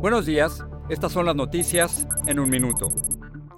Buenos días, estas son las noticias en un minuto.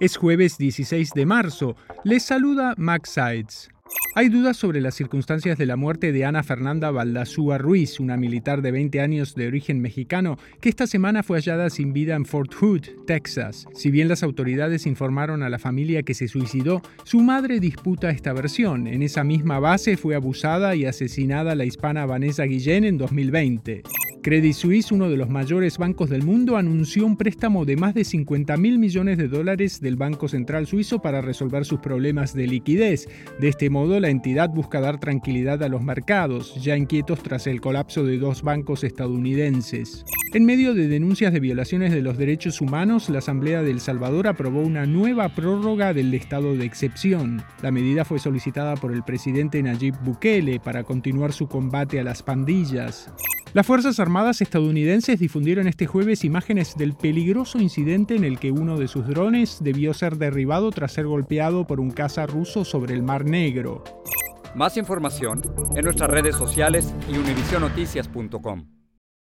Es jueves 16 de marzo. Les saluda Max Sides. Hay dudas sobre las circunstancias de la muerte de Ana Fernanda Valdazúa Ruiz, una militar de 20 años de origen mexicano, que esta semana fue hallada sin vida en Fort Hood, Texas. Si bien las autoridades informaron a la familia que se suicidó, su madre disputa esta versión. En esa misma base fue abusada y asesinada la hispana Vanessa Guillén en 2020. Credit Suisse, uno de los mayores bancos del mundo, anunció un préstamo de más de 50 mil millones de dólares del Banco Central Suizo para resolver sus problemas de liquidez. De este modo, la entidad busca dar tranquilidad a los mercados, ya inquietos tras el colapso de dos bancos estadounidenses. En medio de denuncias de violaciones de los derechos humanos, la Asamblea de El Salvador aprobó una nueva prórroga del estado de excepción. La medida fue solicitada por el presidente Nayib Bukele para continuar su combate a las pandillas. Las Fuerzas Armadas estadounidenses difundieron este jueves imágenes del peligroso incidente en el que uno de sus drones debió ser derribado tras ser golpeado por un caza ruso sobre el Mar Negro. Más información en nuestras redes sociales y univisionoticias.com.